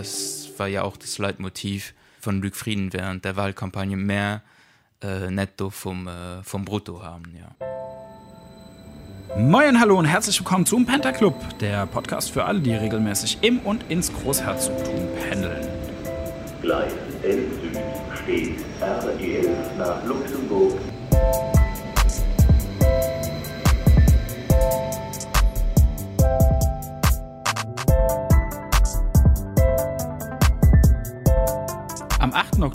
das war ja auch das Leitmotiv von Luc Frieden während der Wahlkampagne mehr äh, netto vom, äh, vom Brutto haben. Ja. Moin, hallo und herzlich willkommen zum Penta Club, der Podcast für alle, die regelmäßig im und ins Großherzogtum pendeln. Gleis 11 Süd steht RE11 nach Luxemburg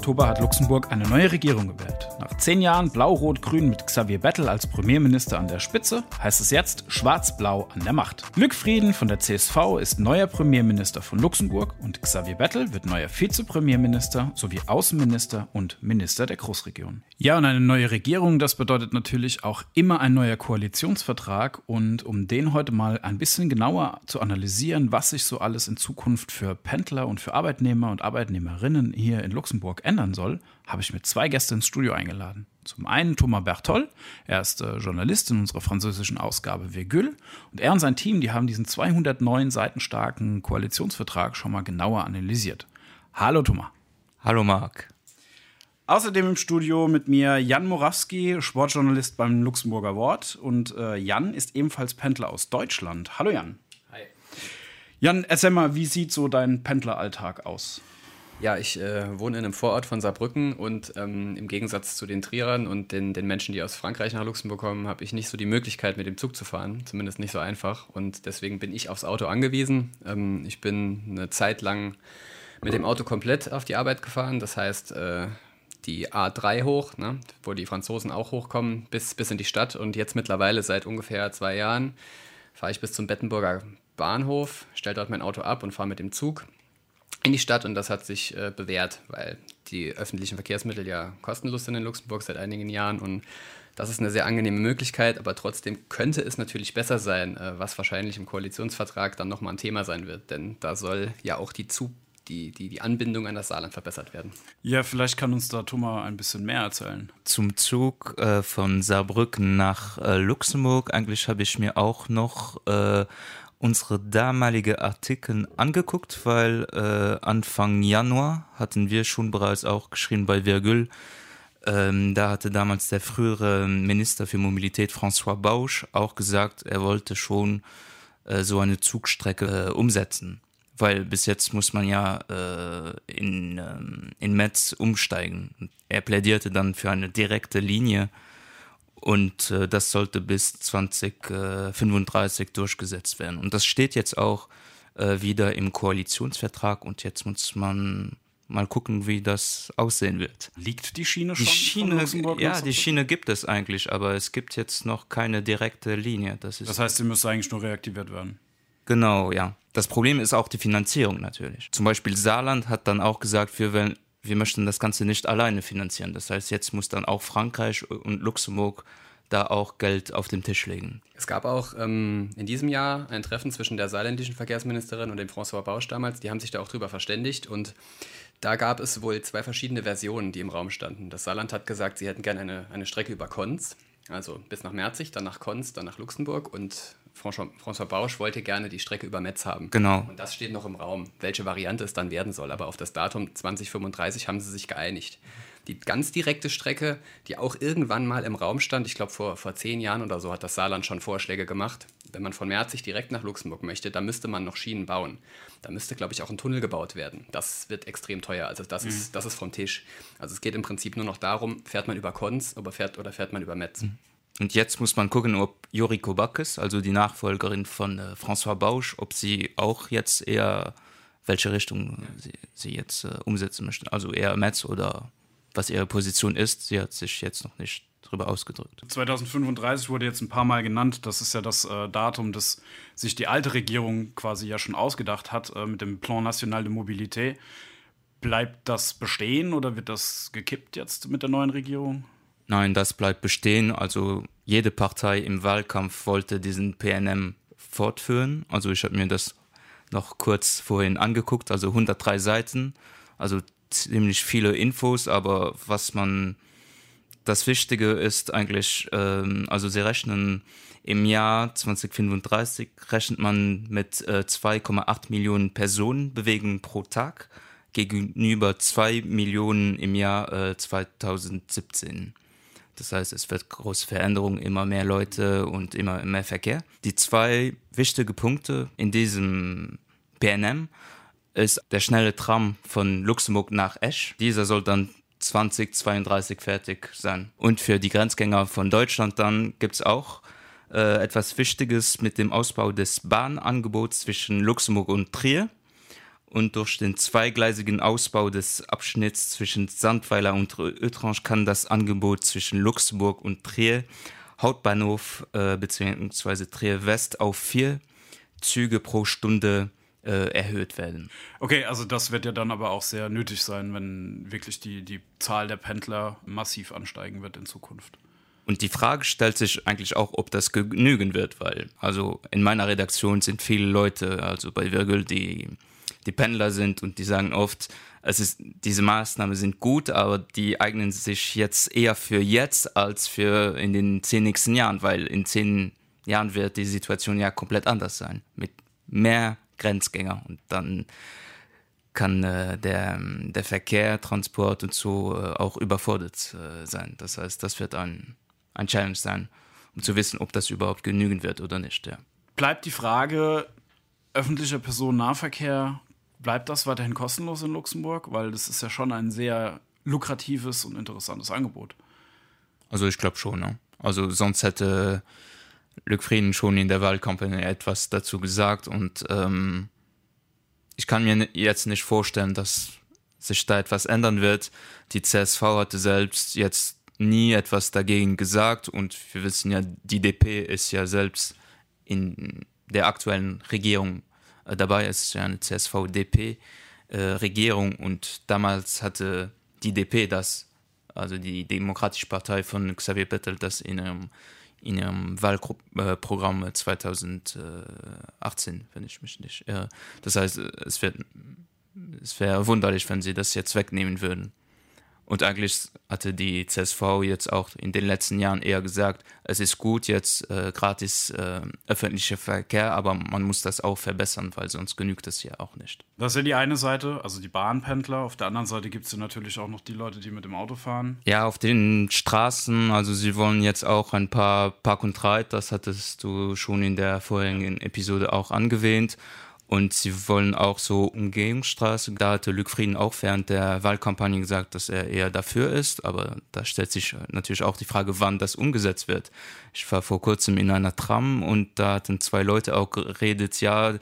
Oktober hat Luxemburg eine neue Regierung gewählt. Nach zehn Jahren Blau-Rot-Grün mit Xavier Bettel als Premierminister an der Spitze heißt es jetzt Schwarz-Blau an der Macht. Luc Frieden von der CSV ist neuer Premierminister von Luxemburg und Xavier Bettel wird neuer Vizepremierminister sowie Außenminister und Minister der Großregion. Ja, und eine neue Regierung, das bedeutet natürlich auch immer ein neuer Koalitionsvertrag. Und um den heute mal ein bisschen genauer zu analysieren, was sich so alles in Zukunft für Pendler und für Arbeitnehmer und Arbeitnehmerinnen hier in Luxemburg ändern soll, habe ich mir zwei Gäste ins Studio eingeladen. Zum einen Thomas Berthold, er ist äh, Journalist in unserer französischen Ausgabe Virgül und er und sein Team, die haben diesen 209 Seiten starken Koalitionsvertrag schon mal genauer analysiert. Hallo Thomas. Hallo Marc. Außerdem im Studio mit mir Jan Morawski, Sportjournalist beim Luxemburger Wort und äh, Jan ist ebenfalls Pendler aus Deutschland. Hallo Jan. Hi. Jan, erzähl mal, wie sieht so dein Pendleralltag aus? Ja, ich äh, wohne in einem Vorort von Saarbrücken und ähm, im Gegensatz zu den Trierern und den, den Menschen, die aus Frankreich nach Luxemburg kommen, habe ich nicht so die Möglichkeit, mit dem Zug zu fahren. Zumindest nicht so einfach. Und deswegen bin ich aufs Auto angewiesen. Ähm, ich bin eine Zeit lang mit dem Auto komplett auf die Arbeit gefahren. Das heißt, äh, die A3 hoch, ne, wo die Franzosen auch hochkommen, bis, bis in die Stadt. Und jetzt mittlerweile seit ungefähr zwei Jahren fahre ich bis zum Bettenburger Bahnhof, stelle dort mein Auto ab und fahre mit dem Zug in die Stadt und das hat sich äh, bewährt, weil die öffentlichen Verkehrsmittel ja kostenlos sind in Luxemburg seit einigen Jahren und das ist eine sehr angenehme Möglichkeit, aber trotzdem könnte es natürlich besser sein, äh, was wahrscheinlich im Koalitionsvertrag dann nochmal ein Thema sein wird, denn da soll ja auch die, Zug, die, die, die Anbindung an das Saarland verbessert werden. Ja, vielleicht kann uns da Thomas ein bisschen mehr erzählen. Zum Zug äh, von Saarbrücken nach äh, Luxemburg, eigentlich habe ich mir auch noch äh, unsere damalige Artikel angeguckt, weil äh, Anfang Januar hatten wir schon bereits auch geschrieben bei Virgül. Ähm, da hatte damals der frühere Minister für Mobilität François Bausch auch gesagt, er wollte schon äh, so eine Zugstrecke äh, umsetzen, weil bis jetzt muss man ja äh, in, ähm, in Metz umsteigen. Er plädierte dann für eine direkte Linie, und äh, das sollte bis 2035 äh, durchgesetzt werden. Und das steht jetzt auch äh, wieder im Koalitionsvertrag und jetzt muss man mal gucken, wie das aussehen wird. Liegt die Schiene schon? Die Schiene, ja, die Schiene gibt es eigentlich, aber es gibt jetzt noch keine direkte Linie. Das, das heißt, sie müsste eigentlich nur reaktiviert werden. Genau, ja. Das Problem ist auch die Finanzierung natürlich. Zum Beispiel Saarland hat dann auch gesagt, wir wollen wir möchten das Ganze nicht alleine finanzieren. Das heißt, jetzt muss dann auch Frankreich und Luxemburg da auch Geld auf den Tisch legen. Es gab auch ähm, in diesem Jahr ein Treffen zwischen der saarländischen Verkehrsministerin und dem François Bausch damals. Die haben sich da auch drüber verständigt und da gab es wohl zwei verschiedene Versionen, die im Raum standen. Das Saarland hat gesagt, sie hätten gerne eine, eine Strecke über Konz, also bis nach Merzig, dann nach Konz, dann nach Luxemburg und François, Bausch wollte gerne die Strecke über Metz haben. Genau. Und das steht noch im Raum, welche Variante es dann werden soll. Aber auf das Datum 2035 haben sie sich geeinigt. Die ganz direkte Strecke, die auch irgendwann mal im Raum stand, ich glaube vor, vor zehn Jahren oder so hat das Saarland schon Vorschläge gemacht. Wenn man von Merzig direkt nach Luxemburg möchte, da müsste man noch Schienen bauen. Da müsste, glaube ich, auch ein Tunnel gebaut werden. Das wird extrem teuer. Also das, mhm. ist, das ist vom Tisch. Also es geht im Prinzip nur noch darum, fährt man über Konz oder fährt, oder fährt man über Metz. Mhm. Und jetzt muss man gucken, ob Joriko Backes, also die Nachfolgerin von äh, François Bausch, ob sie auch jetzt eher, welche Richtung sie, sie jetzt äh, umsetzen möchte. Also eher Metz oder was ihre Position ist. Sie hat sich jetzt noch nicht darüber ausgedrückt. 2035 wurde jetzt ein paar Mal genannt. Das ist ja das äh, Datum, das sich die alte Regierung quasi ja schon ausgedacht hat äh, mit dem Plan National de Mobilité. Bleibt das bestehen oder wird das gekippt jetzt mit der neuen Regierung? Nein, das bleibt bestehen. Also jede Partei im Wahlkampf wollte diesen PNM fortführen. Also ich habe mir das noch kurz vorhin angeguckt, also 103 Seiten, also ziemlich viele Infos, aber was man das Wichtige ist eigentlich, ähm, also sie rechnen im Jahr 2035 rechnet man mit äh, 2,8 Millionen Personen bewegen pro Tag gegenüber 2 Millionen im Jahr äh, 2017. Das heißt, es wird große Veränderungen, immer mehr Leute und immer mehr Verkehr. Die zwei wichtige Punkte in diesem PNM ist der schnelle Tram von Luxemburg nach Esch. Dieser soll dann 2032 fertig sein. Und für die Grenzgänger von Deutschland dann gibt es auch äh, etwas Wichtiges mit dem Ausbau des Bahnangebots zwischen Luxemburg und Trier und durch den zweigleisigen Ausbau des Abschnitts zwischen Sandweiler und Ötrange kann das Angebot zwischen Luxemburg und Trier Hauptbahnhof äh, bzw. Trier West auf vier Züge pro Stunde äh, erhöht werden. Okay, also das wird ja dann aber auch sehr nötig sein, wenn wirklich die, die Zahl der Pendler massiv ansteigen wird in Zukunft. Und die Frage stellt sich eigentlich auch, ob das genügen wird, weil also in meiner Redaktion sind viele Leute, also bei Virgil, die die Pendler sind und die sagen oft, es ist diese Maßnahmen sind gut, aber die eignen sich jetzt eher für jetzt als für in den zehn nächsten Jahren, weil in zehn Jahren wird die Situation ja komplett anders sein mit mehr Grenzgänger und dann kann äh, der, der Verkehr, Transport und so äh, auch überfordert äh, sein. Das heißt, das wird ein, ein Challenge sein, um zu wissen, ob das überhaupt genügen wird oder nicht. Ja. Bleibt die Frage öffentlicher Personennahverkehr, bleibt das weiterhin kostenlos in Luxemburg, weil das ist ja schon ein sehr lukratives und interessantes Angebot. Also ich glaube schon. Ne? Also sonst hätte Lückfrieden schon in der Wahlkampagne etwas dazu gesagt und ähm, ich kann mir jetzt nicht vorstellen, dass sich da etwas ändern wird. Die CSV hatte selbst jetzt nie etwas dagegen gesagt und wir wissen ja, die DP ist ja selbst in der aktuellen Regierung dabei ist eine CSVDP äh, und damals hatte die DP das also die Demokratische Partei von Xavier Bettel das in einem in ihrem Wahlprogramm 2018 wenn ich mich nicht irre. das heißt es wird es wäre wunderlich wenn sie das jetzt wegnehmen würden und eigentlich hatte die CSV jetzt auch in den letzten Jahren eher gesagt es ist gut jetzt äh, gratis äh, öffentlicher Verkehr aber man muss das auch verbessern weil sonst genügt es ja auch nicht. Das ist ja die eine Seite also die Bahnpendler. Auf der anderen Seite gibt es ja natürlich auch noch die Leute die mit dem Auto fahren. Ja auf den Straßen also sie wollen jetzt auch ein paar Park und Reit das hattest du schon in der vorherigen Episode auch angewähnt und sie wollen auch so Umgehungsstraße da hatte Lüfrieden auch während der Wahlkampagne gesagt, dass er eher dafür ist, aber da stellt sich natürlich auch die Frage, wann das umgesetzt wird. Ich war vor kurzem in einer Tram und da hatten zwei Leute auch geredet ja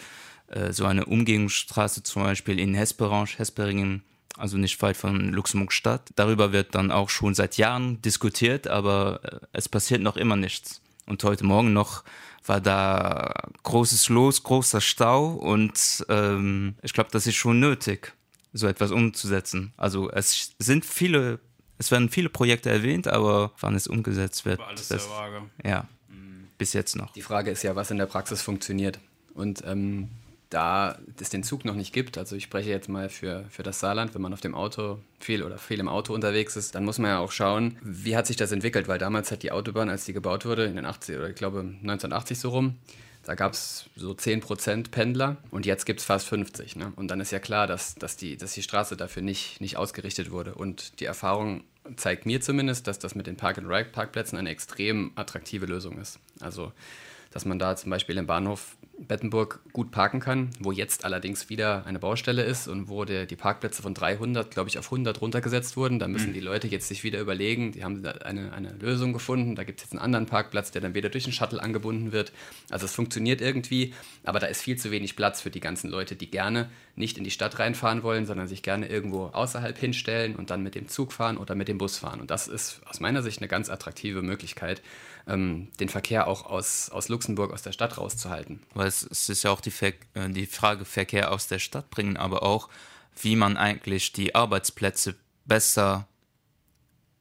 äh, so eine Umgehungsstraße zum Beispiel in Hesperange Hesperingen, also nicht weit von Luxemburg Stadt. Darüber wird dann auch schon seit Jahren diskutiert, aber äh, es passiert noch immer nichts. Und heute Morgen noch war da großes los großer stau und ähm, ich glaube das ist schon nötig so etwas umzusetzen. Also es sind viele es werden viele projekte erwähnt aber wann es umgesetzt wird das, ja mhm. bis jetzt noch. Die frage ist ja was in der praxis funktioniert. Und ähm, da es den Zug noch nicht gibt, also ich spreche jetzt mal für, für das Saarland, wenn man auf dem Auto viel oder viel im Auto unterwegs ist, dann muss man ja auch schauen, wie hat sich das entwickelt, weil damals hat die Autobahn, als die gebaut wurde in den 80 oder ich glaube 1980 so rum, da gab es so 10 Prozent Pendler und jetzt gibt es fast 50 ne? und dann ist ja klar, dass, dass, die, dass die Straße dafür nicht, nicht ausgerichtet wurde und die Erfahrung zeigt mir zumindest, dass das mit den Park and Ride Parkplätzen eine extrem attraktive Lösung ist. Also dass man da zum Beispiel im Bahnhof Bettenburg gut parken kann, wo jetzt allerdings wieder eine Baustelle ist und wo der, die Parkplätze von 300 glaube ich auf 100 runtergesetzt wurden, da müssen mhm. die Leute jetzt sich wieder überlegen, die haben eine, eine Lösung gefunden, da gibt es jetzt einen anderen Parkplatz, der dann wieder durch den Shuttle angebunden wird. Also es funktioniert irgendwie, aber da ist viel zu wenig Platz für die ganzen Leute, die gerne nicht in die Stadt reinfahren wollen, sondern sich gerne irgendwo außerhalb hinstellen und dann mit dem Zug fahren oder mit dem Bus fahren. Und das ist aus meiner Sicht eine ganz attraktive Möglichkeit, ähm, den Verkehr auch aus, aus Luxemburg aus der Stadt rauszuhalten. Weil es, es ist ja auch die, Ver äh, die Frage Verkehr aus der Stadt bringen, aber auch wie man eigentlich die Arbeitsplätze besser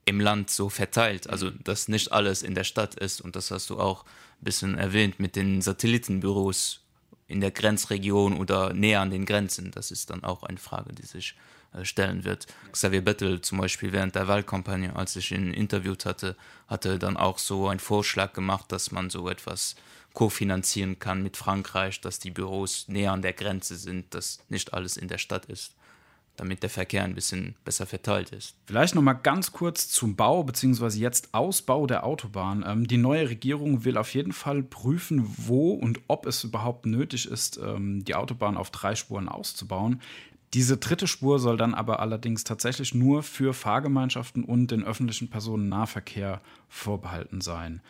im Land so verteilt. Also dass nicht alles in der Stadt ist und das hast du auch ein bisschen erwähnt mit den Satellitenbüros in der Grenzregion oder näher an den Grenzen. Das ist dann auch eine Frage, die sich stellen wird. Xavier Bettel zum Beispiel während der Wahlkampagne, als ich ihn interviewt hatte, hatte dann auch so einen Vorschlag gemacht, dass man so etwas kofinanzieren kann mit Frankreich, dass die Büros näher an der Grenze sind, dass nicht alles in der Stadt ist damit der Verkehr ein bisschen besser verteilt ist. Vielleicht noch mal ganz kurz zum Bau bzw. jetzt Ausbau der Autobahn. Ähm, die neue Regierung will auf jeden Fall prüfen, wo und ob es überhaupt nötig ist, ähm, die Autobahn auf drei Spuren auszubauen. Diese dritte Spur soll dann aber allerdings tatsächlich nur für Fahrgemeinschaften und den öffentlichen Personennahverkehr vorbehalten sein.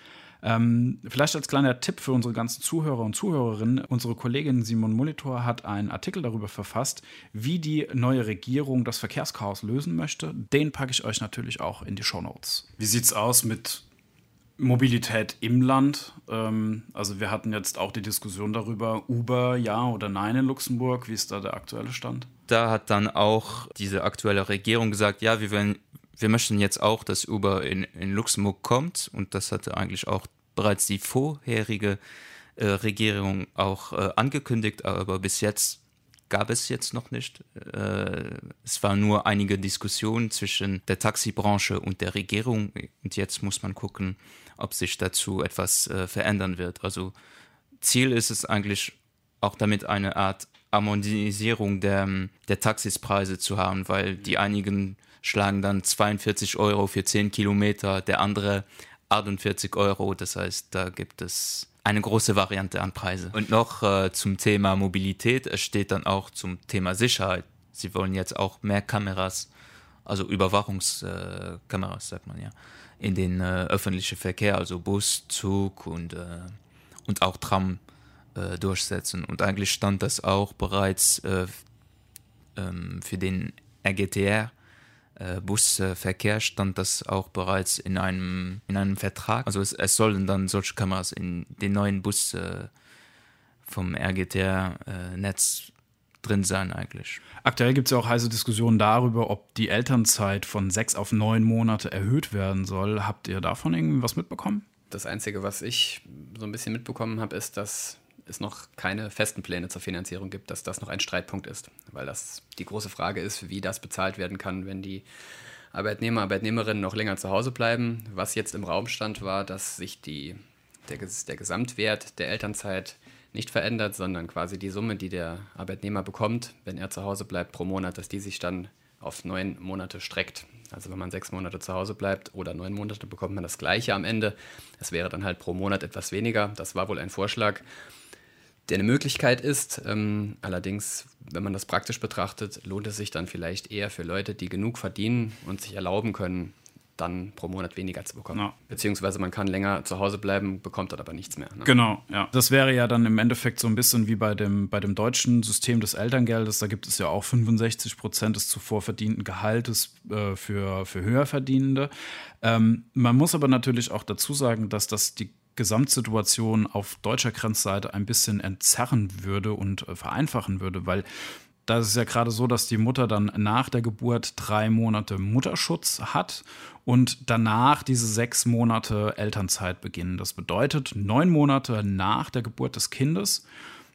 Ähm, vielleicht als kleiner Tipp für unsere ganzen Zuhörer und Zuhörerinnen. Unsere Kollegin Simon Molitor hat einen Artikel darüber verfasst, wie die neue Regierung das Verkehrschaos lösen möchte. Den packe ich euch natürlich auch in die Show Notes. Wie sieht es aus mit Mobilität im Land? Ähm, also wir hatten jetzt auch die Diskussion darüber, Uber ja oder nein in Luxemburg. Wie ist da der aktuelle Stand? Da hat dann auch diese aktuelle Regierung gesagt, ja, wir werden wir möchten jetzt auch, dass Uber in, in Luxemburg kommt und das hatte eigentlich auch bereits die vorherige äh, Regierung auch äh, angekündigt, aber bis jetzt gab es jetzt noch nicht. Äh, es war nur einige Diskussionen zwischen der Taxibranche und der Regierung und jetzt muss man gucken, ob sich dazu etwas äh, verändern wird. Also Ziel ist es eigentlich auch damit eine Art Harmonisierung der, der Taxispreise zu haben, weil die einigen schlagen dann 42 Euro für 10 Kilometer, der andere 48 Euro. Das heißt, da gibt es eine große Variante an Preise. Und noch äh, zum Thema Mobilität, es steht dann auch zum Thema Sicherheit. Sie wollen jetzt auch mehr Kameras, also Überwachungskameras, äh, sagt man ja, in den äh, öffentlichen Verkehr, also Bus, Zug und, äh, und auch Tram äh, durchsetzen. Und eigentlich stand das auch bereits äh, ähm, für den RGTR äh, Busverkehr stand das auch bereits in einem, in einem Vertrag. Also es, es sollen dann solche Kameras in den neuen Bus äh, vom RGTR-Netz drin sein eigentlich. Aktuell gibt es ja auch heiße Diskussionen darüber, ob die Elternzeit von sechs auf neun Monate erhöht werden soll. Habt ihr davon irgendwas mitbekommen? Das Einzige, was ich so ein bisschen mitbekommen habe, ist, dass es noch keine festen Pläne zur Finanzierung gibt, dass das noch ein Streitpunkt ist, weil das die große Frage ist, wie das bezahlt werden kann, wenn die Arbeitnehmer, Arbeitnehmerinnen noch länger zu Hause bleiben. Was jetzt im Raum stand, war, dass sich die, der, der Gesamtwert der Elternzeit nicht verändert, sondern quasi die Summe, die der Arbeitnehmer bekommt, wenn er zu Hause bleibt pro Monat, dass die sich dann auf neun Monate streckt. Also wenn man sechs Monate zu Hause bleibt oder neun Monate, bekommt man das gleiche am Ende. Es wäre dann halt pro Monat etwas weniger. Das war wohl ein Vorschlag der eine Möglichkeit ist. Ähm, allerdings, wenn man das praktisch betrachtet, lohnt es sich dann vielleicht eher für Leute, die genug verdienen und sich erlauben können, dann pro Monat weniger zu bekommen. Ja. Beziehungsweise man kann länger zu Hause bleiben, bekommt dann aber nichts mehr. Ne? Genau, ja. Das wäre ja dann im Endeffekt so ein bisschen wie bei dem, bei dem deutschen System des Elterngeldes. Da gibt es ja auch 65 Prozent des zuvor verdienten Gehaltes äh, für, für Höherverdienende. Ähm, man muss aber natürlich auch dazu sagen, dass das die Gesamtsituation auf deutscher Grenzseite ein bisschen entzerren würde und äh, vereinfachen würde, weil da ist es ja gerade so, dass die Mutter dann nach der Geburt drei Monate Mutterschutz hat und danach diese sechs Monate Elternzeit beginnen. Das bedeutet, neun Monate nach der Geburt des Kindes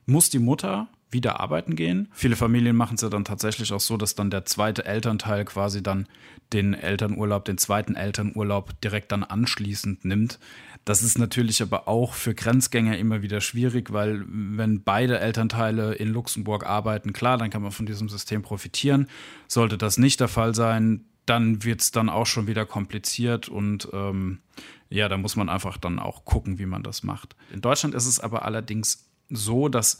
muss die Mutter wieder arbeiten gehen. Viele Familien machen es ja dann tatsächlich auch so, dass dann der zweite Elternteil quasi dann den Elternurlaub, den zweiten Elternurlaub direkt dann anschließend nimmt. Das ist natürlich aber auch für Grenzgänger immer wieder schwierig, weil wenn beide Elternteile in Luxemburg arbeiten, klar, dann kann man von diesem System profitieren. Sollte das nicht der Fall sein, dann wird es dann auch schon wieder kompliziert und ähm, ja, da muss man einfach dann auch gucken, wie man das macht. In Deutschland ist es aber allerdings so, dass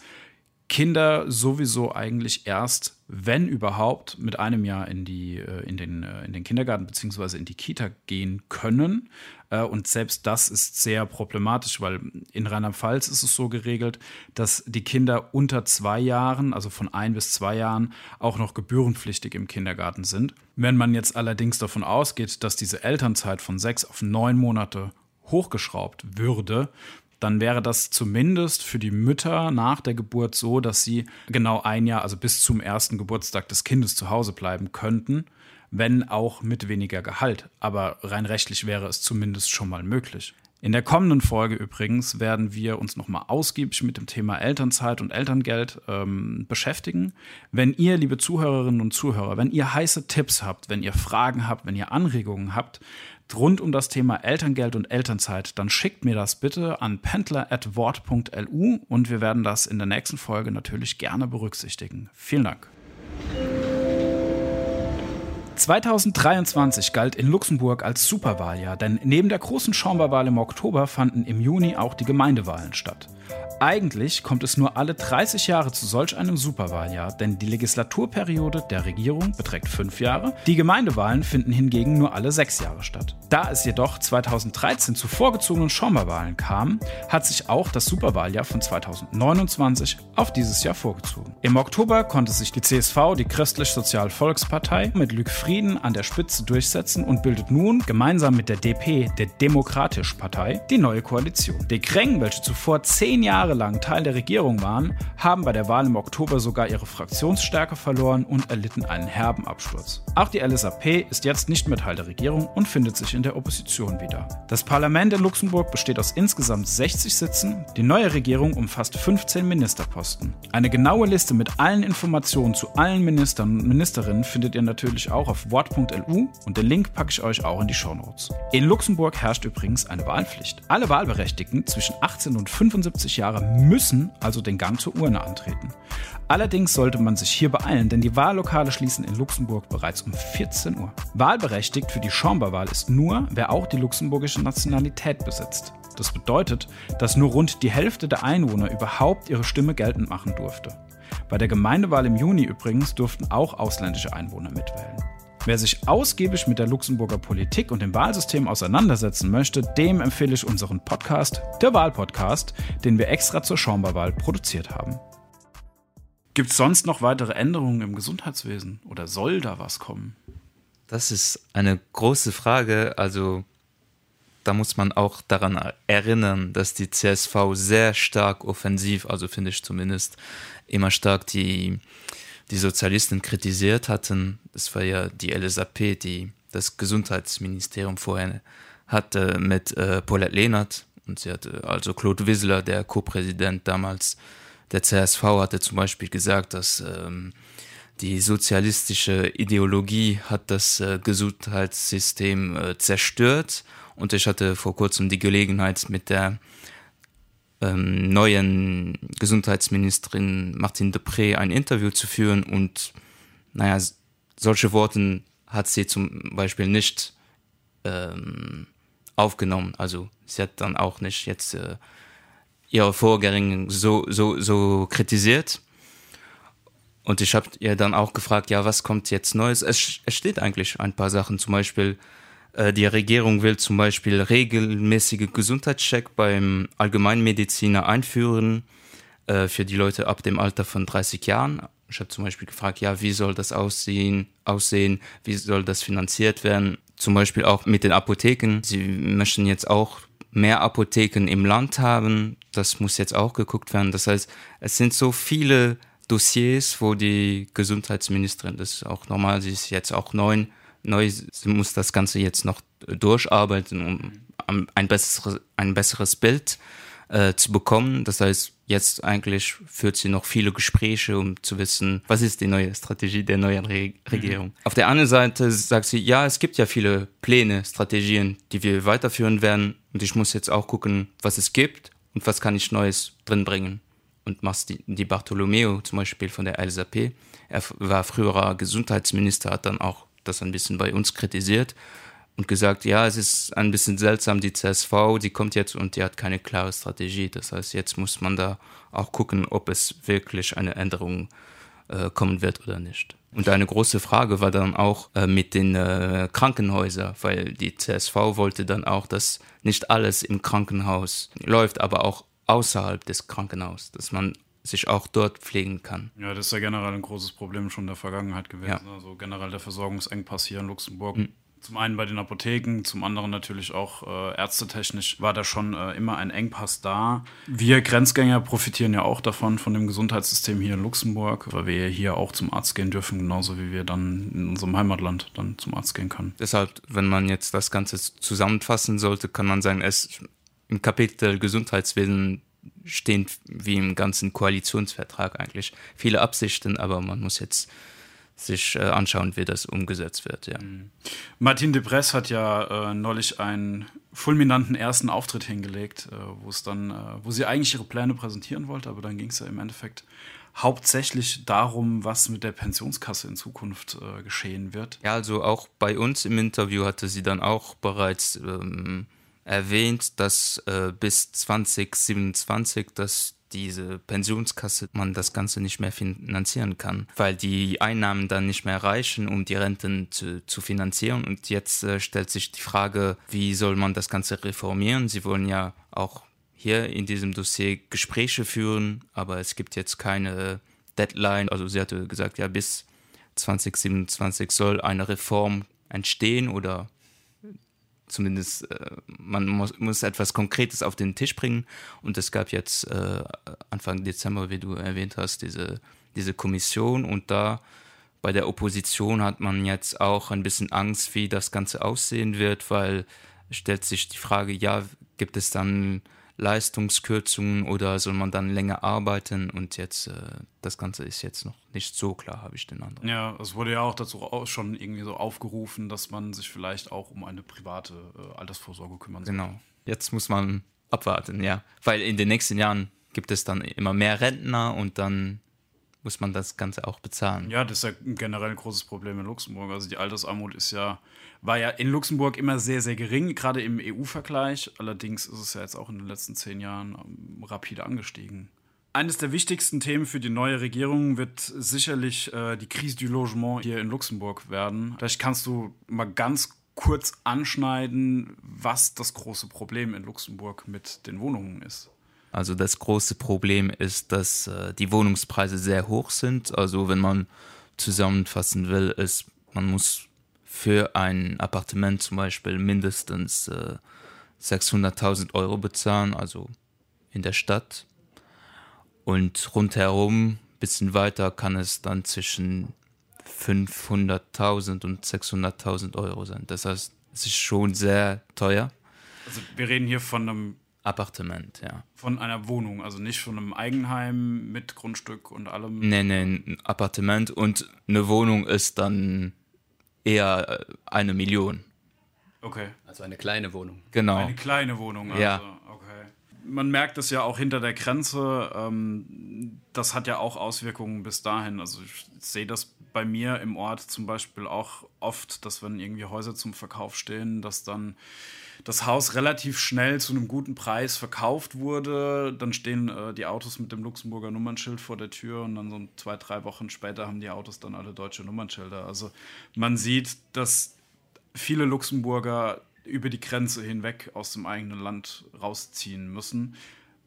Kinder sowieso eigentlich erst, wenn überhaupt, mit einem Jahr in, die, äh, in, den, äh, in den Kindergarten bzw. in die Kita gehen können. Äh, und selbst das ist sehr problematisch, weil in Rheinland-Pfalz ist es so geregelt, dass die Kinder unter zwei Jahren, also von ein bis zwei Jahren, auch noch gebührenpflichtig im Kindergarten sind. Wenn man jetzt allerdings davon ausgeht, dass diese Elternzeit von sechs auf neun Monate hochgeschraubt würde, dann wäre das zumindest für die Mütter nach der Geburt so, dass sie genau ein Jahr, also bis zum ersten Geburtstag des Kindes zu Hause bleiben könnten, wenn auch mit weniger Gehalt. Aber rein rechtlich wäre es zumindest schon mal möglich. In der kommenden Folge übrigens werden wir uns nochmal ausgiebig mit dem Thema Elternzeit und Elterngeld ähm, beschäftigen. Wenn ihr, liebe Zuhörerinnen und Zuhörer, wenn ihr heiße Tipps habt, wenn ihr Fragen habt, wenn ihr Anregungen habt, rund um das Thema Elterngeld und Elternzeit, dann schickt mir das bitte an pendler.wort.lu und wir werden das in der nächsten Folge natürlich gerne berücksichtigen. Vielen Dank. 2023 galt in Luxemburg als Superwahljahr, denn neben der großen Chamberwahl im Oktober fanden im Juni auch die Gemeindewahlen statt. Eigentlich kommt es nur alle 30 Jahre zu solch einem Superwahljahr, denn die Legislaturperiode der Regierung beträgt fünf Jahre. Die Gemeindewahlen finden hingegen nur alle sechs Jahre statt. Da es jedoch 2013 zu vorgezogenen Schaumerwahlen kam, hat sich auch das Superwahljahr von 2029 auf dieses Jahr vorgezogen. Im Oktober konnte sich die CSV, die Christlich-Sozial-Volkspartei, mit Luc Frieden an der Spitze durchsetzen und bildet nun gemeinsam mit der DP, der Demokratisch Partei, die neue Koalition. Die Kreng, welche zuvor zehn Jahre Jahre lang Teil der Regierung waren, haben bei der Wahl im Oktober sogar ihre Fraktionsstärke verloren und erlitten einen herben Absturz. Auch die LSAP ist jetzt nicht mehr Teil der Regierung und findet sich in der Opposition wieder. Das Parlament in Luxemburg besteht aus insgesamt 60 Sitzen. Die neue Regierung umfasst 15 Ministerposten. Eine genaue Liste mit allen Informationen zu allen Ministern und Ministerinnen findet ihr natürlich auch auf wort.lu und den Link packe ich euch auch in die Shownotes. In Luxemburg herrscht übrigens eine Wahlpflicht. Alle Wahlberechtigten zwischen 18 und 75 Jahren Fahrer müssen also den Gang zur Urne antreten. Allerdings sollte man sich hier beeilen, denn die Wahllokale schließen in Luxemburg bereits um 14 Uhr. Wahlberechtigt für die Chamberwahl ist nur, wer auch die luxemburgische Nationalität besitzt. Das bedeutet, dass nur rund die Hälfte der Einwohner überhaupt ihre Stimme geltend machen durfte. Bei der Gemeindewahl im Juni übrigens durften auch ausländische Einwohner mitwählen. Wer sich ausgiebig mit der Luxemburger Politik und dem Wahlsystem auseinandersetzen möchte, dem empfehle ich unseren Podcast, der Wahlpodcast, den wir extra zur Chamberwahl produziert haben. Gibt es sonst noch weitere Änderungen im Gesundheitswesen oder soll da was kommen? Das ist eine große Frage. Also da muss man auch daran erinnern, dass die CSV sehr stark offensiv, also finde ich zumindest immer stark die die Sozialisten kritisiert hatten. Das war ja die LSAP, die das Gesundheitsministerium vorher hatte mit äh, Paulette Lehnert und sie hatte also Claude Wissler, der Co-Präsident damals der CSV hatte zum Beispiel gesagt, dass ähm, die sozialistische Ideologie hat das äh, Gesundheitssystem äh, zerstört und ich hatte vor kurzem die Gelegenheit mit der ähm, neuen Gesundheitsministerin Martin Depré ein Interview zu führen und naja solche Worten hat sie zum Beispiel nicht ähm, aufgenommen. Also sie hat dann auch nicht jetzt äh, ihre Vorgänge so so so kritisiert. Und ich habe ihr dann auch gefragt ja was kommt jetzt neues? Es, es steht eigentlich ein paar Sachen. Zum Beispiel die Äh, die Regierung will zum Beispiel regelmäßige Gesundheitscheck beim Allgemeinmediziner einführen äh, für die Leute ab dem Alter von 30 Jahren. Ich habe zum Beispiel gefragt, ja, wie soll das aussehen, aussehen, wie soll das finanziert werden? Zum Beispiel auch mit den Apotheken. Sie möchten jetzt auch mehr Apotheken im Land haben. Das muss jetzt auch geguckt werden. Das heißt, es sind so viele Dossiers, wo die Gesundheitsministerin das ist auch normal, sie ist jetzt auch neun, neu sie muss das ganze jetzt noch durcharbeiten um ein besseres ein besseres bild äh, zu bekommen. Das heißt jetzt eigentlich führt sie noch viele gespräche um zu wissen was ist die neue strategie der neuen Re regierung. Mhm. auf der anderen seite sagt sie ja es gibt ja viele pläne strategien die wir weiterführen werden. Und ich muss jetzt auch gucken was es gibt und was kann ich neues drin bringen. Und machst die, die bartolomeo zum beispiel von der lsap er war früherer gesundheitsminister hat dann auch das ein bisschen bei uns kritisiert und gesagt ja es ist ein bisschen seltsam die csV die kommt jetzt und die hat keine klare strategie. Das heißt jetzt muss man da auch gucken ob es wirklich eine änderung äh, kommen wird oder nicht. Und eine große frage war dann auch äh, mit den äh, krankenhäuser weil die csV wollte dann auch dass nicht alles im krankenhaus läuft aber auch außerhalb des krankenhaus dass man sich auch dort pflegen kann. Ja, das ist ja generell ein großes Problem schon der Vergangenheit gewesen. Ja. Also generell der Versorgungsengpass hier in Luxemburg. Mhm. Zum einen bei den Apotheken, zum anderen natürlich auch äh, ärztetechnisch war da schon äh, immer ein Engpass da. Wir Grenzgänger profitieren ja auch davon von dem Gesundheitssystem hier in Luxemburg, weil wir hier auch zum Arzt gehen dürfen, genauso wie wir dann in unserem Heimatland dann zum Arzt gehen können. Deshalb, wenn man jetzt das Ganze zusammenfassen sollte, kann man sagen, es im Kapitel Gesundheitswesen stehen wie im ganzen Koalitionsvertrag eigentlich viele Absichten, aber man muss jetzt sich äh, anschauen, wie das umgesetzt wird. Ja. Mhm. Martin de Bress hat ja äh, neulich einen fulminanten ersten Auftritt hingelegt, äh, wo es dann, äh, wo sie eigentlich ihre Pläne präsentieren wollte, aber dann ging es ja im Endeffekt hauptsächlich darum, was mit der Pensionskasse in Zukunft äh, geschehen wird. Ja, also auch bei uns im Interview hatte sie dann auch bereits ähm, erwähnt, dass äh, bis 2027 dass diese Pensionskasse man das Ganze nicht mehr finanzieren kann, weil die Einnahmen dann nicht mehr reichen, um die Renten zu, zu finanzieren. Und jetzt äh, stellt sich die Frage, wie soll man das Ganze reformieren? Sie wollen ja auch hier in diesem Dossier Gespräche führen, aber es gibt jetzt keine Deadline. Also sie hatte gesagt, ja, bis 2027 soll eine Reform entstehen oder zumindest äh, man muss, muss etwas Konkretes auf den Tisch bringen. Und es gab jetzt äh, Anfang Dezember, wie du erwähnt hast, diese, diese Kommission und da bei der Opposition hat man jetzt auch ein bisschen Angst, wie das Ganze aussehen wird, weil stellt sich die Frage, ja, gibt es dann Leistungskürzungen oder soll man dann länger arbeiten und jetzt äh, das Ganze ist jetzt noch nicht so klar, habe ich den anderen. Ja, es wurde ja auch dazu auch schon irgendwie so aufgerufen, dass man sich vielleicht auch um eine private äh, Altersvorsorge kümmern soll. Genau. Jetzt muss man abwarten, ja, weil in den nächsten Jahren gibt es dann immer mehr Rentner und dann muss man das Ganze auch bezahlen. Ja, das ist ja generell ein großes Problem in Luxemburg. Also die Altersarmut ist ja, war ja in Luxemburg immer sehr, sehr gering, gerade im EU-Vergleich. Allerdings ist es ja jetzt auch in den letzten zehn Jahren ähm, rapide angestiegen. Eines der wichtigsten Themen für die neue Regierung wird sicherlich äh, die Krise du Logement hier in Luxemburg werden. Vielleicht kannst du mal ganz kurz anschneiden, was das große Problem in Luxemburg mit den Wohnungen ist. Also das große Problem ist, dass äh, die Wohnungspreise sehr hoch sind. Also wenn man zusammenfassen will, ist man muss für ein Appartement zum Beispiel mindestens äh, 600.000 Euro bezahlen, also in der Stadt. Und rundherum bisschen weiter kann es dann zwischen 500.000 und 600.000 Euro sein. Das heißt, es ist schon sehr teuer. Also wir reden hier von einem Appartement, ja. Von einer Wohnung, also nicht von einem Eigenheim mit Grundstück und allem. Nee, nee, ein Appartement und eine Wohnung ist dann eher äh, eine Million. Okay. Also eine kleine Wohnung. Genau. Eine kleine Wohnung, also. Ja. Okay. Man merkt es ja auch hinter der Grenze. Ähm, das hat ja auch Auswirkungen bis dahin. Also ich sehe das bei mir im Ort zum Beispiel auch oft, dass wenn irgendwie Häuser zum Verkauf stehen, dass dann das Haus relativ schnell zu einem guten Preis verkauft wurde. Dann stehen äh, die Autos mit dem Luxemburger Nummernschild vor der Tür und dann so zwei, drei Wochen später haben die Autos dann alle deutsche Nummernschilder. Also man sieht, dass viele Luxemburger über die Grenze hinweg aus dem eigenen Land rausziehen müssen,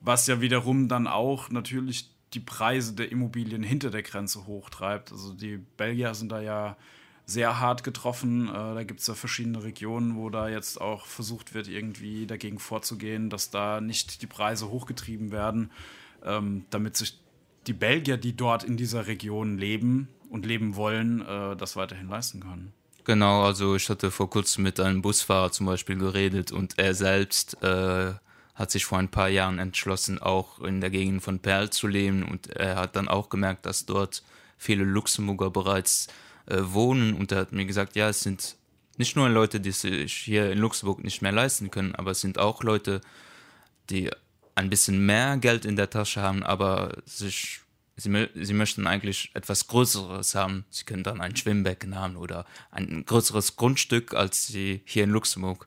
was ja wiederum dann auch natürlich die Preise der Immobilien hinter der Grenze hochtreibt. Also die Belgier sind da ja sehr hart getroffen. Äh, da gibt es ja verschiedene Regionen, wo da jetzt auch versucht wird, irgendwie dagegen vorzugehen, dass da nicht die Preise hochgetrieben werden, ähm, damit sich die Belgier, die dort in dieser Region leben und leben wollen, äh, das weiterhin leisten können. Genau, also ich hatte vor kurzem mit einem Busfahrer zum Beispiel geredet und er selbst äh, hat sich vor ein paar Jahren entschlossen, auch in der Gegend von Perl zu leben und er hat dann auch gemerkt, dass dort viele Luxemburger bereits äh, wohnen und er hat mir gesagt, ja, es sind nicht nur Leute, die sich hier in Luxemburg nicht mehr leisten können, aber es sind auch Leute, die ein bisschen mehr Geld in der Tasche haben, aber sich sie, sie möchten eigentlich etwas Größeres haben. Sie können dann ein Schwimmbecken haben oder ein größeres Grundstück, als sie hier in Luxemburg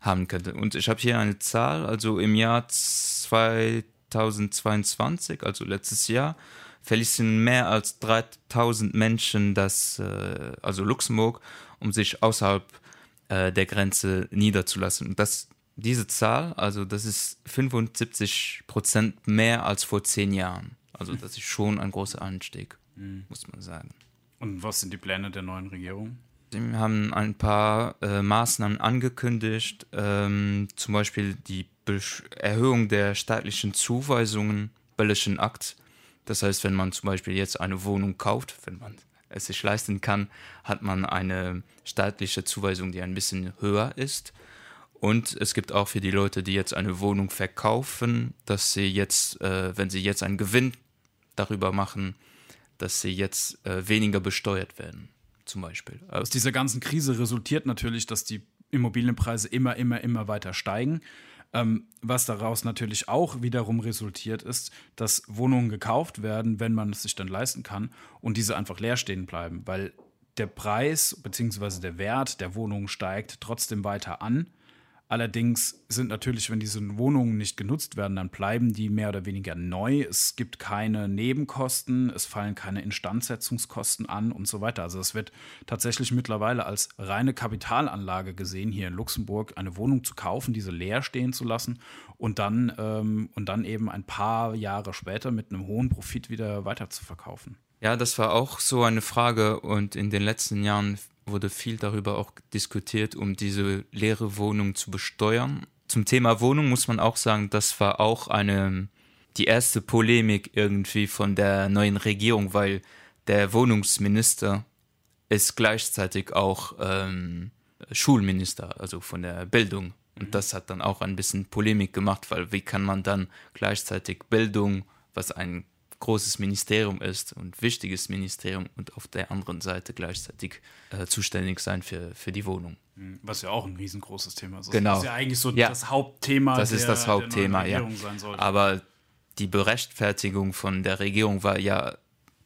haben könnte. Und ich habe hier eine Zahl, also im Jahr 2022, also letztes Jahr, verließen mehr als 3000 Menschen das, äh, also Luxemburg, um sich außerhalb äh, der Grenze niederzulassen. Und das, diese Zahl, also das ist 75 Prozent mehr als vor zehn Jahren. Also das ist schon ein großer Anstieg, mhm. muss man sagen. Und was sind die Pläne der neuen Regierung? Sie haben ein paar äh, Maßnahmen angekündigt, ähm, zum Beispiel die Besch Erhöhung der staatlichen Zuweisungen, Bellischen Akt, das heißt, wenn man zum Beispiel jetzt eine Wohnung kauft, wenn man es sich leisten kann, hat man eine staatliche Zuweisung, die ein bisschen höher ist. Und es gibt auch für die Leute, die jetzt eine Wohnung verkaufen, dass sie jetzt, äh, wenn sie jetzt einen Gewinn darüber machen, dass sie jetzt äh, weniger besteuert werden, zum Beispiel. Aus dieser ganzen Krise resultiert natürlich, dass die Immobilienpreise immer, immer, immer weiter steigen. Ähm, was daraus natürlich auch wiederum resultiert ist, dass Wohnungen gekauft werden, wenn man es sich dann leisten kann und diese einfach leer stehen bleiben, weil der Preis bzw. der Wert der Wohnung steigt trotzdem weiter an Allerdings sind natürlich, wenn diese Wohnungen nicht genutzt werden, dann bleiben die mehr oder weniger neu. Es gibt keine Nebenkosten, es fallen keine Instandsetzungskosten an und so weiter. Also es wird tatsächlich mittlerweile als reine Kapitalanlage gesehen, hier in Luxemburg eine Wohnung zu kaufen, diese leer stehen zu lassen und dann, ähm, und dann eben ein paar Jahre später mit einem hohen Profit wieder weiter zu verkaufen. Ja, das war auch so eine Frage und in den letzten Jahren wurde viel darüber auch diskutiert, um diese leere Wohnung zu besteuern. Zum Thema Wohnung muss man auch sagen, das war auch eine die erste Polemik irgendwie von der neuen Regierung, weil der Wohnungsminister ist gleichzeitig auch ähm, Schulminister, also von der Bildung. Und das hat dann auch ein bisschen Polemik gemacht, weil wie kann man dann gleichzeitig Bildung, was ein großes Ministerium ist und wichtiges Ministerium und auf der anderen Seite gleichzeitig äh, zuständig sein für, für die Wohnung. Hm, was ja auch ein riesengroßes Thema ist. Genau. Das ist ja eigentlich so ja. das Hauptthema. Das ist der, das Hauptthema, ja. Aber die Berechtfertigung von der Regierung war ja,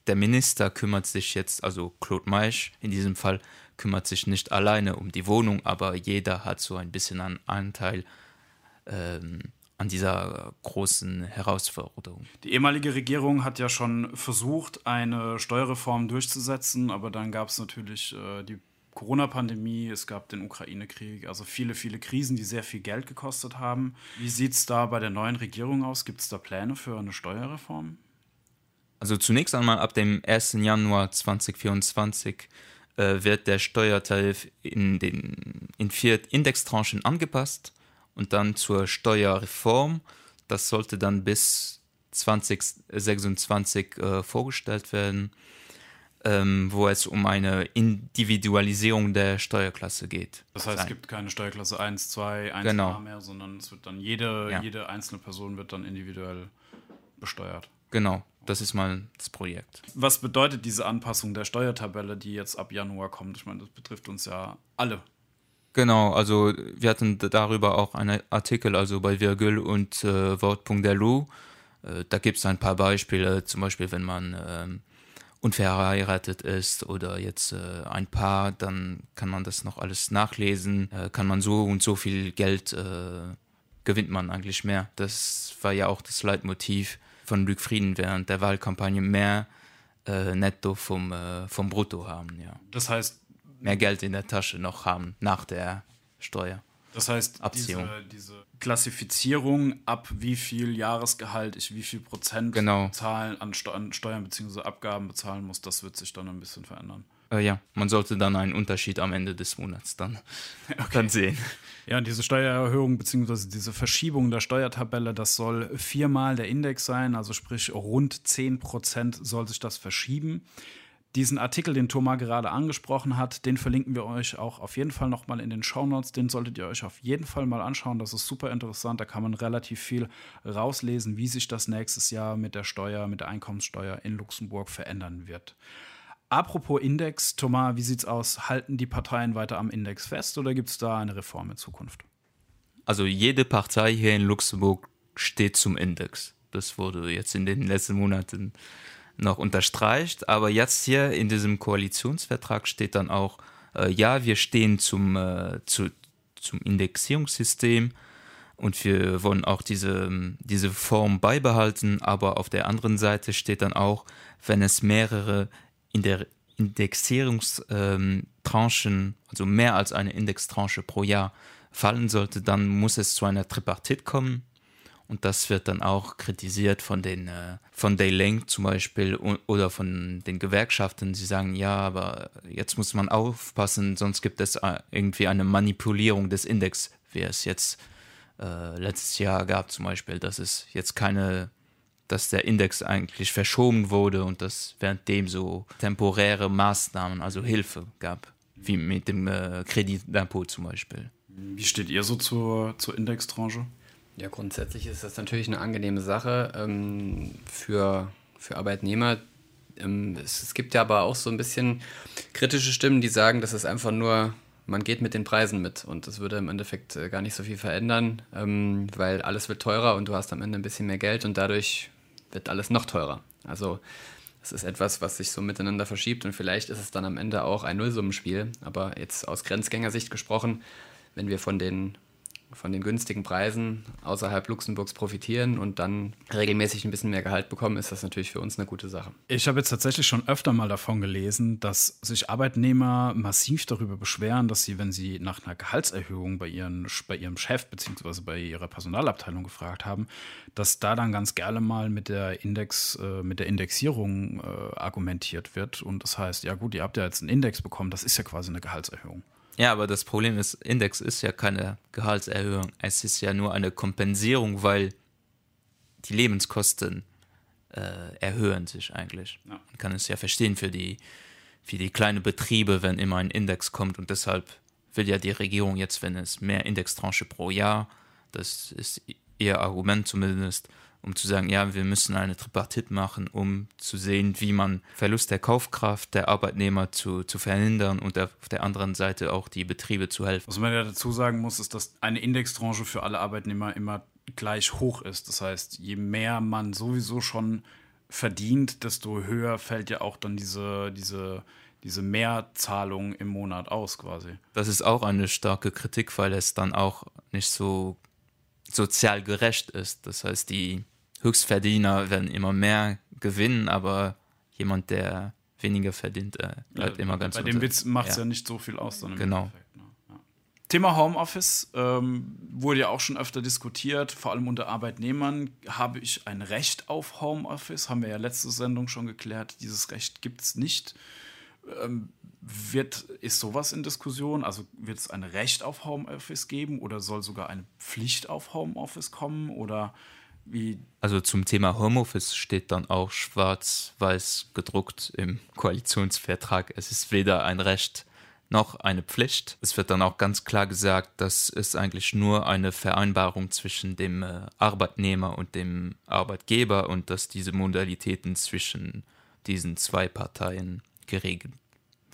der Minister kümmert sich jetzt, also Claude Meisch in diesem Fall, kümmert sich nicht alleine um die Wohnung, aber jeder hat so ein bisschen einen Anteil. Ähm, an dieser großen Herausforderung. Die ehemalige Regierung hat ja schon versucht, eine Steuerreform durchzusetzen, aber dann gab es natürlich äh, die Corona-Pandemie, es gab den Ukraine-Krieg, also viele, viele Krisen, die sehr viel Geld gekostet haben. Wie sieht es da bei der neuen Regierung aus? Gibt es da Pläne für eine Steuerreform? Also zunächst einmal ab dem 1. Januar 2024 äh, wird der Steuertarif in, den, in vier Indextranchen angepasst und dann zur Steuerreform. Das sollte dann bis 2026 äh, vorgestellt werden, ähm, wo es um eine Individualisierung der Steuerklasse geht. Das heißt, es gibt keine Steuerklasse 1, 2, 1 genau. mehr, sondern es wird dann jede, ja. jede einzelne Person wird dann individuell besteuert. Genau, das ist mal das Projekt. Was bedeutet diese Anpassung der Steuertabelle, die jetzt ab Januar kommt? Ich meine, das betrifft uns ja alle Genau, also wir hatten darüber auch einen Artikel, also bei Virgül und äh, Wort.delu. Äh, da gibt es ein paar Beispiele, zum Beispiel wenn man äh, unverheiratet ist oder jetzt äh, ein Paar, dann kann man das noch alles nachlesen, äh, kann man so und so viel Geld äh, gewinnt man eigentlich mehr. Das war ja auch das Leitmotiv von Luc Frieden während der Wahlkampagne mehr äh, netto vom, vom Brutto haben. Ja. Das heißt, mehr Geld in der Tasche noch haben nach der Steuer. Das heißt, diese, diese, Klassifizierung, ab wie viel Jahresgehalt ich wie viel Prozent genau. zahlen an, Steu an Steuern bzw. Abgaben bezahlen muss, das wird sich dann ein bisschen verändern. Äh, ja, man sollte dann einen Unterschied am Ende des Monats dann, okay. dann sehen. Ja, und diese Steuererhöhung bzw. diese Verschiebung der Steuertabelle, das soll viermal der Index sein, also sprich rund 10 Prozent soll sich das verschieben. Diesen Artikel, den Thomas gerade angesprochen hat, den verlinken wir euch auch auf jeden Fall nochmal in den Shownotes. Den solltet ihr euch auf jeden Fall mal anschauen. Das ist super interessant. Da kann man relativ viel rauslesen, wie sich das nächstes Jahr mit der Steuer, mit der Einkommenssteuer in Luxemburg verändern wird. Apropos Index, Thomas, wie sieht's aus? Halten die Parteien weiter am Index fest oder gibt es da eine Reform in Zukunft? Also jede Partei hier in Luxemburg steht zum Index. Das wurde jetzt in den letzten Monaten noch unterstreicht. Aber jetzt hier in diesem Koalitionsvertrag steht dann auch, äh, ja, wir stehen zum, äh, zu, zum Indexierungssystem und wir wollen auch diese, diese Form beibehalten. Aber auf der anderen Seite steht dann auch, wenn es mehrere in der Indexierungstranchen, ähm, also mehr als eine Indextranche pro Jahr fallen sollte, dann muss es zu einer Tripartit kommen und das wird dann auch kritisiert von den äh, von Daylink zum Beispiel oder von den Gewerkschaften sie sagen ja aber jetzt muss man aufpassen sonst gibt es äh, irgendwie eine Manipulierung des Index wie es jetzt äh, letztes Jahr gab zum Beispiel dass es jetzt keine dass der Index eigentlich verschoben wurde und das während dem so temporäre Maßnahmen also Hilfe gab wie mit dem äh, Kreditdepot zum Beispiel Wie steht ihr so zur, zur Indextranche? Ja, grundsätzlich ist das natürlich eine angenehme Sache ähm, für, für Arbeitnehmer. Ähm, es, es gibt ja aber auch so ein bisschen kritische Stimmen, die sagen, dass es einfach nur, man geht mit den Preisen mit und das würde im Endeffekt äh, gar nicht so viel verändern, ähm, weil alles wird teurer und du hast am Ende ein bisschen mehr Geld und dadurch wird alles noch teurer. Also es ist etwas, was sich so miteinander verschiebt und vielleicht ist es dann am Ende auch ein Nullsummenspiel. Aber jetzt aus Grenzgängersicht gesprochen, wenn wir von den von den günstigen Preisen außerhalb Luxemburgs profitieren und dann regelmäßig ein bisschen mehr Gehalt bekommen, ist das natürlich für uns eine gute Sache. Ich habe jetzt tatsächlich schon öfter mal davon gelesen, dass sich Arbeitnehmer massiv darüber beschweren, dass sie, wenn sie nach einer Gehaltserhöhung bei, ihren, bei ihrem Chef bzw. bei ihrer Personalabteilung gefragt haben, dass da dann ganz gerne mal mit der Index, äh, mit der Indexierung äh, argumentiert wird. Und das heißt, ja gut, ihr habt ja jetzt einen Index bekommen, das ist ja quasi eine Gehaltserhöhung. Ja, aber das Problem ist, Index ist ja keine Gehaltserhöhung. Es ist ja nur eine Kompensierung, weil die Lebenskosten äh, erhöhen sich eigentlich. Ja. Man kann es ja verstehen für die, für die kleinen Betriebe, wenn immer ein Index kommt. Und deshalb will ja die Regierung jetzt, wenn es mehr Indextranche pro Jahr, das ist ihr Argument zumindest, um zu sagen, ja, wir müssen eine Tripartit machen, um zu sehen, wie man Verlust der Kaufkraft der Arbeitnehmer zu, zu verhindern und auf der anderen Seite auch die Betriebe zu helfen. Was man ja dazu sagen muss, ist, dass eine Indextranche für alle Arbeitnehmer immer gleich hoch ist. Das heißt, je mehr man sowieso schon verdient, desto höher fällt ja auch dann diese, diese, diese Mehrzahlung im Monat aus quasi. Das ist auch eine starke Kritik, weil es dann auch nicht so sozial gerecht ist. Das heißt, die Höchstverdiener werden immer mehr gewinnen, aber jemand, der weniger verdient, äh, bleibt ja, immer ganz Bei dem Witz macht es ja. ja. nicht so viel aus. genau. Ne? Ja. Thema Homeoffice ähm, wurde ja auch schon öfter diskutiert, vor allem unter Arbeitnehmern. Habe ich ein Recht auf Homeoffice? Haben wir ja letzte Sendung schon geklärt. Dieses Recht gibt es nicht. Ähm, wird, ist sowas in Diskussion? Also wird es ein Recht auf Homeoffice geben oder soll sogar eine Pflicht auf Homeoffice kommen? Oder wie also zum Thema Homeoffice steht dann auch schwarz-weiß gedruckt im Koalitionsvertrag. Es ist weder ein Recht noch eine Pflicht. Es wird dann auch ganz klar gesagt, dass es eigentlich nur eine Vereinbarung zwischen dem äh, Arbeitnehmer und dem Arbeitgeber und dass diese Modalitäten zwischen diesen zwei Parteien geregelt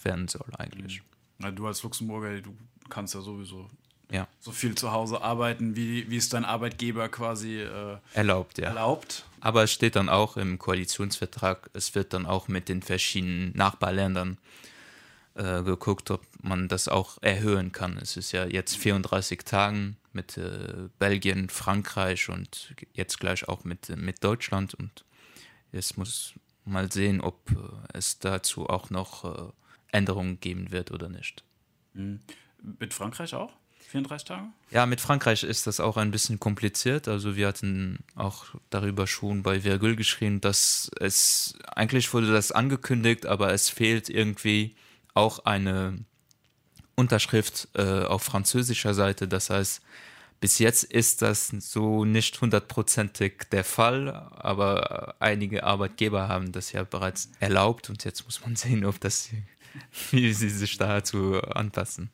werden soll eigentlich. Na, du als Luxemburger, du kannst ja sowieso ja. so viel zu Hause arbeiten, wie, wie es dein Arbeitgeber quasi äh, erlaubt, ja. erlaubt. Aber es steht dann auch im Koalitionsvertrag, es wird dann auch mit den verschiedenen Nachbarländern äh, geguckt, ob man das auch erhöhen kann. Es ist ja jetzt 34 Tagen mit äh, Belgien, Frankreich und jetzt gleich auch mit, mit Deutschland. Und jetzt muss mal sehen, ob äh, es dazu auch noch äh, Änderungen geben wird oder nicht. Mhm. Mit Frankreich auch? 34 Tage? Ja, mit Frankreich ist das auch ein bisschen kompliziert. Also wir hatten auch darüber schon bei Virgül geschrieben, dass es eigentlich wurde das angekündigt, aber es fehlt irgendwie auch eine Unterschrift äh, auf französischer Seite. Das heißt, bis jetzt ist das so nicht hundertprozentig der Fall, aber einige Arbeitgeber haben das ja bereits erlaubt und jetzt muss man sehen, ob das wie sie sich dazu anpassen.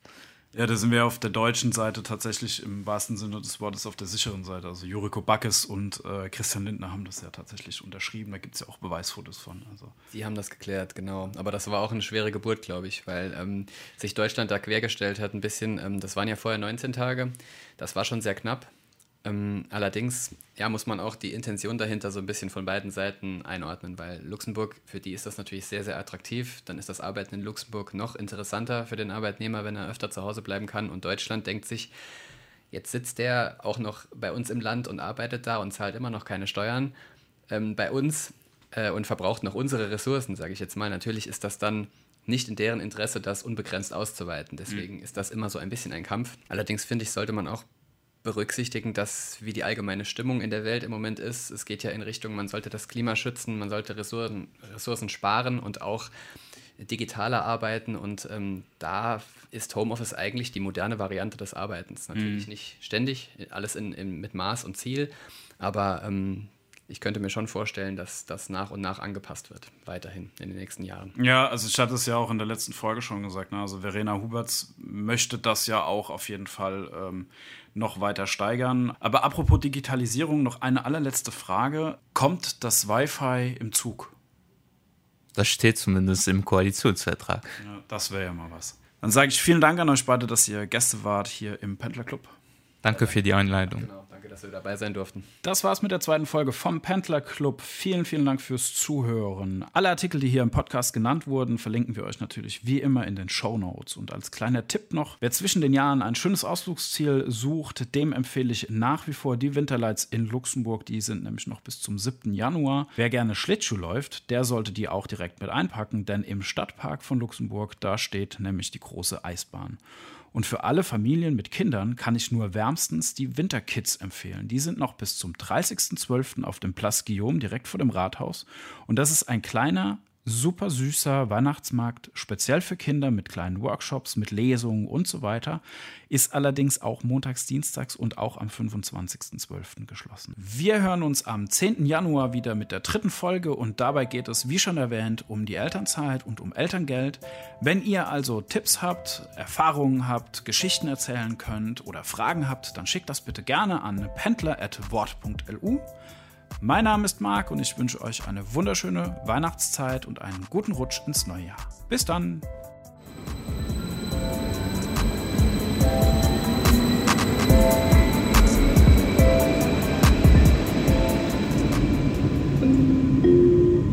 Ja, da sind wir auf der deutschen Seite tatsächlich im wahrsten Sinne des Wortes auf der sicheren Seite. Also Juriko Backes und äh, Christian Lindner haben das ja tatsächlich unterschrieben. Da gibt es ja auch Beweisfotos von. Also. Sie haben das geklärt, genau. Aber das war auch eine schwere Geburt, glaube ich, weil ähm, sich Deutschland da quergestellt hat ein bisschen. Ähm, das waren ja vorher 19 Tage. Das war schon sehr knapp. Ähm, allerdings ja, muss man auch die Intention dahinter so ein bisschen von beiden Seiten einordnen, weil Luxemburg, für die ist das natürlich sehr, sehr attraktiv. Dann ist das Arbeiten in Luxemburg noch interessanter für den Arbeitnehmer, wenn er öfter zu Hause bleiben kann. Und Deutschland denkt sich, jetzt sitzt der auch noch bei uns im Land und arbeitet da und zahlt immer noch keine Steuern ähm, bei uns äh, und verbraucht noch unsere Ressourcen, sage ich jetzt mal. Natürlich ist das dann nicht in deren Interesse, das unbegrenzt auszuweiten. Deswegen mhm. ist das immer so ein bisschen ein Kampf. Allerdings finde ich, sollte man auch berücksichtigen, dass wie die allgemeine Stimmung in der Welt im Moment ist. Es geht ja in Richtung, man sollte das Klima schützen, man sollte Ressourcen, Ressourcen sparen und auch digitaler arbeiten. Und ähm, da ist Homeoffice eigentlich die moderne Variante des Arbeitens. Natürlich mhm. nicht ständig, alles in, in, mit Maß und Ziel, aber ähm, ich könnte mir schon vorstellen, dass das nach und nach angepasst wird, weiterhin in den nächsten Jahren. Ja, also ich hatte es ja auch in der letzten Folge schon gesagt. Ne? Also Verena Huberts möchte das ja auch auf jeden Fall ähm, noch weiter steigern. Aber apropos Digitalisierung, noch eine allerletzte Frage. Kommt das Wi-Fi im Zug? Das steht zumindest im Koalitionsvertrag. Ja, das wäre ja mal was. Dann sage ich vielen Dank an euch beide, dass ihr Gäste wart hier im Pendler Club. Danke für die Einleitung. Genau dass wir dabei sein durften. Das war's mit der zweiten Folge vom Pendler Club. Vielen, vielen Dank fürs Zuhören. Alle Artikel, die hier im Podcast genannt wurden, verlinken wir euch natürlich wie immer in den Show Notes. Und als kleiner Tipp noch, wer zwischen den Jahren ein schönes Ausflugsziel sucht, dem empfehle ich nach wie vor die Winterlights in Luxemburg. Die sind nämlich noch bis zum 7. Januar. Wer gerne Schlittschuh läuft, der sollte die auch direkt mit einpacken, denn im Stadtpark von Luxemburg, da steht nämlich die große Eisbahn. Und für alle Familien mit Kindern kann ich nur wärmstens die Winterkids empfehlen. Die sind noch bis zum 30.12. auf dem Place Guillaume direkt vor dem Rathaus. Und das ist ein kleiner, super süßer Weihnachtsmarkt, speziell für Kinder mit kleinen Workshops, mit Lesungen und so weiter, ist allerdings auch montags, dienstags und auch am 25.12. geschlossen. Wir hören uns am 10. Januar wieder mit der dritten Folge und dabei geht es, wie schon erwähnt, um die Elternzeit und um Elterngeld. Wenn ihr also Tipps habt, Erfahrungen habt, Geschichten erzählen könnt oder Fragen habt, dann schickt das bitte gerne an pendler.wort.lu. Mein Name ist Marc und ich wünsche euch eine wunderschöne Weihnachtszeit und einen guten Rutsch ins neue Jahr. Bis dann!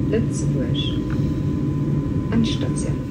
Lützburg. Anstation.